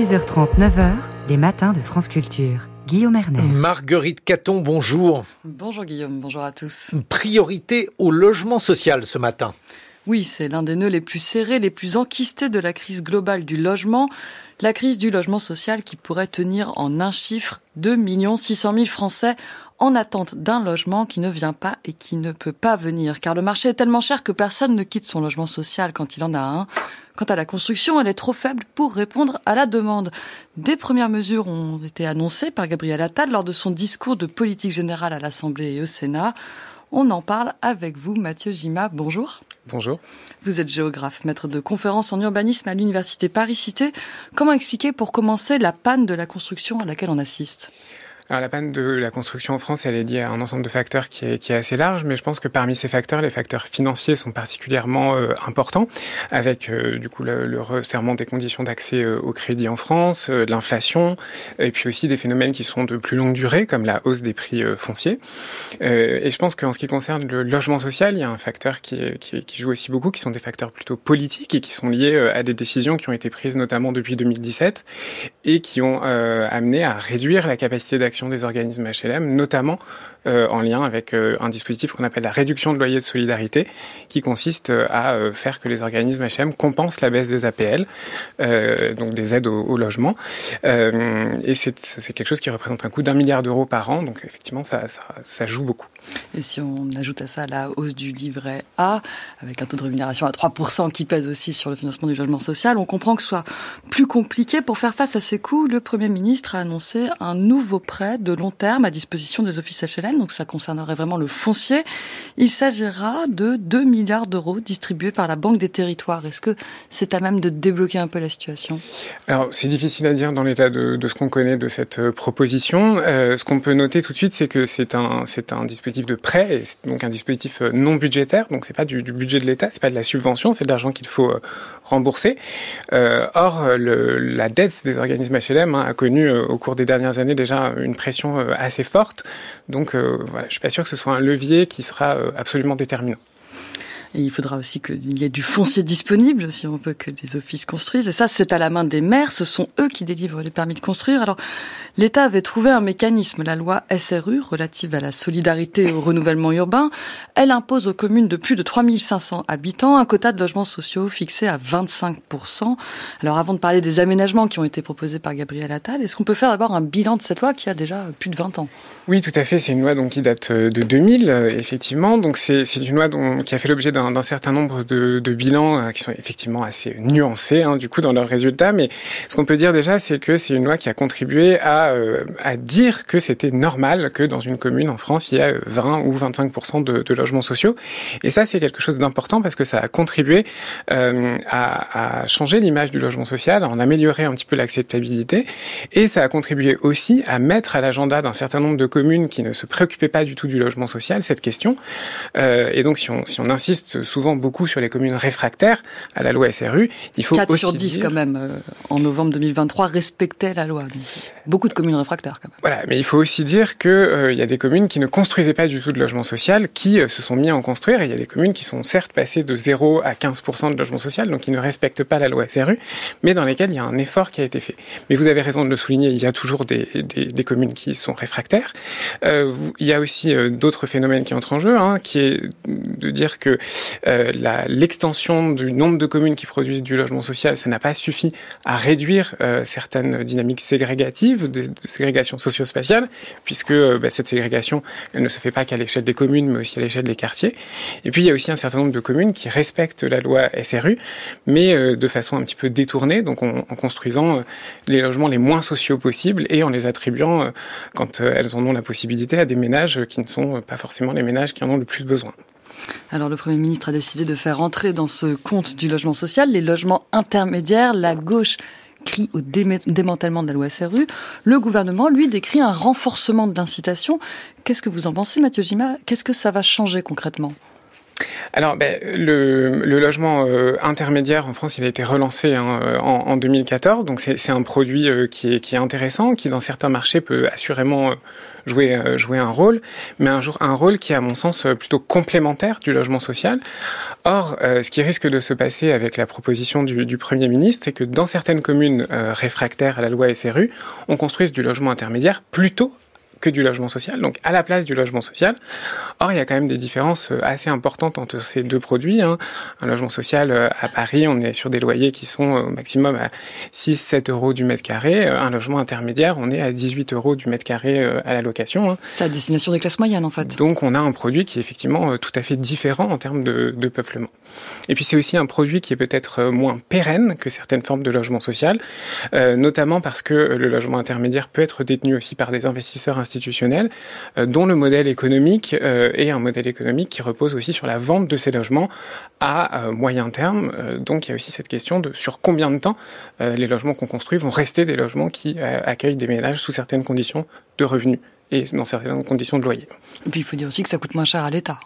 6h30, 9h, les matins de France Culture. Guillaume Erner. Marguerite Caton, bonjour. Bonjour Guillaume, bonjour à tous. Priorité au logement social ce matin. Oui, c'est l'un des nœuds les plus serrés, les plus enquistés de la crise globale du logement. La crise du logement social qui pourrait tenir en un chiffre 2 600 000 Français en attente d'un logement qui ne vient pas et qui ne peut pas venir. Car le marché est tellement cher que personne ne quitte son logement social quand il en a un. Quant à la construction, elle est trop faible pour répondre à la demande. Des premières mesures ont été annoncées par Gabriel Attal lors de son discours de politique générale à l'Assemblée et au Sénat. On en parle avec vous, Mathieu Gima. Bonjour. Bonjour. Vous êtes géographe, maître de conférences en urbanisme à l'université Paris-Cité. Comment expliquer pour commencer la panne de la construction à laquelle on assiste? Alors la panne de la construction en France, elle est liée à un ensemble de facteurs qui est, qui est assez large, mais je pense que parmi ces facteurs, les facteurs financiers sont particulièrement euh, importants, avec euh, du coup le, le, resserrement des conditions d'accès euh, au crédit en France, de l'inflation, et puis aussi des phénomènes qui sont de plus longue durée, comme la hausse des prix fonciers. et je pense qu'en ce qui concerne le logement social, il y a un facteur qui, qui, qui, joue aussi beaucoup, qui sont des facteurs plutôt politiques et qui sont liés à des décisions qui ont été prises notamment depuis 2017 et qui ont amené à réduire la capacité d'action des organismes HLM, notamment euh, en lien avec euh, un dispositif qu'on appelle la réduction de loyer de solidarité, qui consiste euh, à faire que les organismes HLM compensent la baisse des APL, donc des aides au, logement. et c'est quelque chose qui représente un coût d'un milliard d'euros par an, donc effectivement, ça, ça, ça, joue beaucoup. Et si on ajoute à ça la hausse du livret A, avec un taux de rémunération à 3% qui pèse aussi sur le financement du logement social, on comprend que ce soit plus compliqué pour faire face à ces coûts. Le Premier ministre a annoncé un nouveau prêt de long terme à disposition des offices HLM, donc ça concernerait vraiment le foncier. Il s'agira de 2 milliards d'euros distribués par la Banque des Territoires. Est-ce que c'est à même de débloquer un peu la situation? Alors c'est difficile à dire dans l'état de, ce qu'on connaît de cette euh, proposition. Euh, ce qu'on peut noter tout de suite, c'est que c'est un, c'est un dispositif de prêt, et donc un dispositif euh, non budgétaire, donc c'est pas du, budget de l'État, c'est pas de la subvention, c'est de l'argent qu'il faut rembourser. Or, la dette des organismes HLM hein, a connu au cours des dernières années déjà une pression euh, assez forte. Donc euh, voilà, je suis pas sûr que ce soit un levier qui sera euh, absolument déterminant. Et il faudra aussi qu'il y ait du foncier disponible, si on veut que les offices construisent. Et ça, c'est à la main des maires. Ce sont eux qui délivrent les permis de construire. Alors, l'État avait trouvé un mécanisme, la loi SRU, relative à la solidarité et au renouvellement urbain. Elle impose aux communes de plus de 3500 habitants un quota de logements sociaux fixé à 25%. Alors, avant de parler des aménagements qui ont été proposés par Gabriel Attal, est-ce qu'on peut faire d'abord un bilan de cette loi qui a déjà plus de 20 ans? Oui, tout à fait. C'est une loi donc, qui date de 2000, effectivement. Donc, c'est une loi dont, qui a fait l'objet d'un d'un certain nombre de, bilans euh, qui sont effectivement assez nuancés hein, du coup dans leurs résultats. Mais ce qu'on peut dire déjà, c'est que c'est une loi qui a contribué à, euh, à dire que c'était normal que dans une commune en France, il y a 20 ou 25 de, de logements sociaux. Et ça, c'est quelque chose d'important parce que ça a contribué euh, à, changer l'image du logement social, à en améliorer un petit peu l'acceptabilité. Et ça a contribué aussi à mettre à l'agenda d'un certain nombre de communes qui ne se préoccupaient pas du tout du logement social cette question. Euh, et donc, si on, si on insiste souvent beaucoup sur les communes réfractaires à la loi SRU. Il faut 4 sur 10 quand même, euh, en novembre 2023, respectaient la loi. Donc, beaucoup de communes réfractaires quand même. Voilà, mais il faut aussi dire qu'il euh, y a des communes qui ne construisaient pas du tout de logement social, qui euh, se sont mis à en construire, et il y a des communes qui sont certes passées de 0 à 15% de logement social, donc qui ne respectent pas la loi SRU, mais dans lesquelles il y a un effort qui a été fait. Mais vous avez raison de le souligner, il y a toujours des, des, des communes qui sont réfractaires. Euh, il y a aussi d'autres phénomènes qui entrent en jeu, hein, qui est de dire que euh, l'extension du nombre de communes qui produisent du logement social, ça n'a pas suffi à réduire euh, certaines dynamiques ségrégatives, de, ségrégation socio-spatiale, puisque euh, bah, cette ségrégation, elle ne se fait pas qu'à l'échelle des communes, mais aussi à l'échelle des quartiers. Et puis il y a aussi un certain nombre de communes qui respectent la loi SRU, mais euh, de façon un petit peu détournée, donc en, en construisant euh, les logements les moins sociaux possibles et en les attribuant, quand elles en ont la possibilité, à des ménages qui ne sont pas forcément les ménages qui en ont le plus besoin. Alors le Premier ministre a décidé de faire entrer dans ce compte du logement social les logements intermédiaires. La gauche crie au démantèlement de la loi SRU. Le gouvernement, lui, décrit un renforcement de l'incitation. Qu'est-ce que vous en pensez, Mathieu Gima? Qu'est-ce que ça va changer concrètement? Alors, ben, le, logement euh, intermédiaire en France, il a été relancé hein, euh, en, en, 2014. Donc, c'est un produit euh, qui, est, intéressant, qui dans certains marchés peut assurément jouer, jouer un rôle, mais un, jour, un rôle qui est à mon sens plutôt complémentaire du logement social. Or, ce qui risque de se passer avec la proposition du, du Premier ministre, c'est que dans certaines communes réfractaires à la loi SRU, on construise du logement intermédiaire plutôt que du logement social, donc à la place du logement social. Or, il y a quand même des différences euh, assez importantes entre ces deux produits. Hein. Un logement social euh, à Paris, on est sur des loyers qui sont euh, au maximum à 6-7 euros du mètre carré. Un logement intermédiaire, on est à 18 euros du mètre carré à la location. Hein. C'est à destination des classes moyennes, en fait. Donc, on a un produit qui est effectivement tout à fait différent en termes de, de peuplement. Et puis, c'est aussi un produit qui est peut-être moins pérenne que certaines formes de logement social, euh, notamment parce que le logement intermédiaire peut être détenu aussi par des investisseurs institutionnels, euh, dont le modèle économique euh, est un modèle économique qui repose aussi sur la vente de ces logements à moyen terme. donc, il y a aussi cette question de sur combien de temps les logements qu'on construit vont rester des logements qui accueillent des ménages sous certaines conditions de revenus et dans certaines conditions de loyer. Et puis il faut dire aussi que ça coûte moins cher à l'État.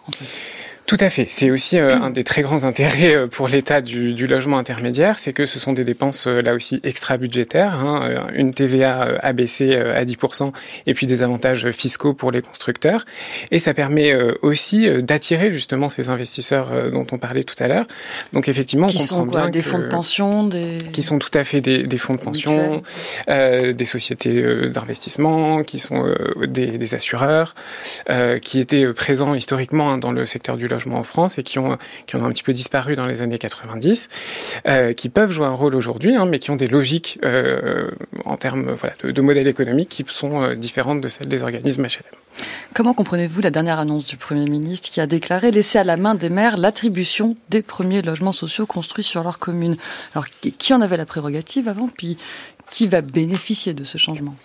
Tout à fait. C'est aussi euh, un des très grands intérêts euh, pour l'État du, du, logement intermédiaire, c'est que ce sont des dépenses euh, là aussi extra-budgétaires, hein, une TVA abaissée à 10% et puis des avantages fiscaux pour les constructeurs. Et ça permet aussi d'attirer justement ces investisseurs dont on parlait tout à l'heure. Donc effectivement, qui on comprend sont quoi, bien des fonds de pension, des qui sont tout à fait des, des fonds de pension, euh, des sociétés d'investissement, qui sont des, des, assureurs, qui étaient présents historiquement hein, dans le secteur du logement en France et qui ont, qui ont un petit peu disparu dans les années 90, euh, qui peuvent jouer un rôle aujourd'hui, hein, mais qui ont des logiques euh, en termes voilà, de, de modèles économiques qui sont euh, différentes de celles des organismes HLM. Comment comprenez-vous la dernière annonce du Premier ministre qui a déclaré laisser à la main des maires l'attribution des premiers logements sociaux construits sur leur commune? Alors, qui en avait la prérogative avant, puis qui va bénéficier de ce changement?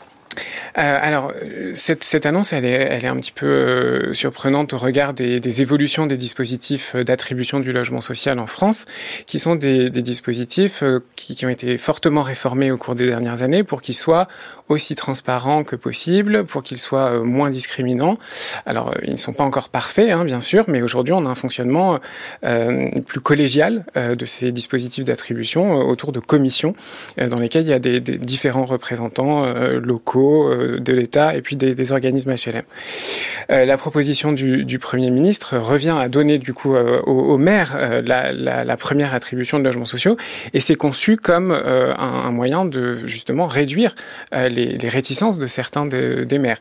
Euh, alors, cette, cette, annonce, elle est, un petit peu euh, surprenante au regard des, évolutions des dispositifs d'attribution du logement social en France, qui sont des, dispositifs euh, qui, ont été fortement réformés au cours des dernières années pour qu'ils soient aussi transparents que possible, pour qu'ils soient euh, moins discriminants. Alors, ils ne sont pas encore parfaits, hein, bien sûr, mais aujourd'hui, on a un fonctionnement euh, plus collégial de ces dispositifs d'attribution autour de commissions dans lesquelles il y a des différents représentants locaux euh, de l'État et puis des, organismes HLM. Euh, la proposition du, Premier ministre revient à donner du coup euh, aux, maires la, première attribution de logements sociaux et c'est conçu comme un, moyen de justement réduire les, réticences de certains de, des maires.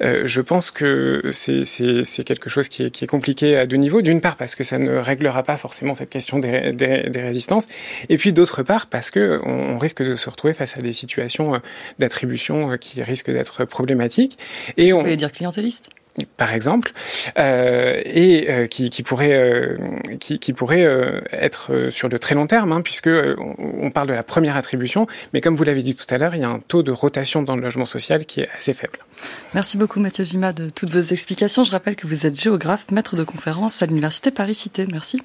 je pense que c'est quelque chose qui est, compliqué à deux niveaux. D'une part parce que ça ne réglera pas forcément cette question des, résistances et puis d'autre part parce que on, risque de se retrouver face à des situations d'attribution qui risque d'être problématique. Et Vous on... voulez dire clientéliste par exemple, euh, et euh, qui, qui, pourrait, euh, qui, qui, pourrait être sur le très long terme, hein, puisque on, on, parle de la première attribution, mais comme vous l'avez dit tout à l'heure, il y a un taux de rotation dans le logement social qui est assez faible. Merci beaucoup Mathieu Gima de toutes vos explications. Je rappelle que vous êtes géographe, maître de conférence à l'Université Paris-Cité. Merci.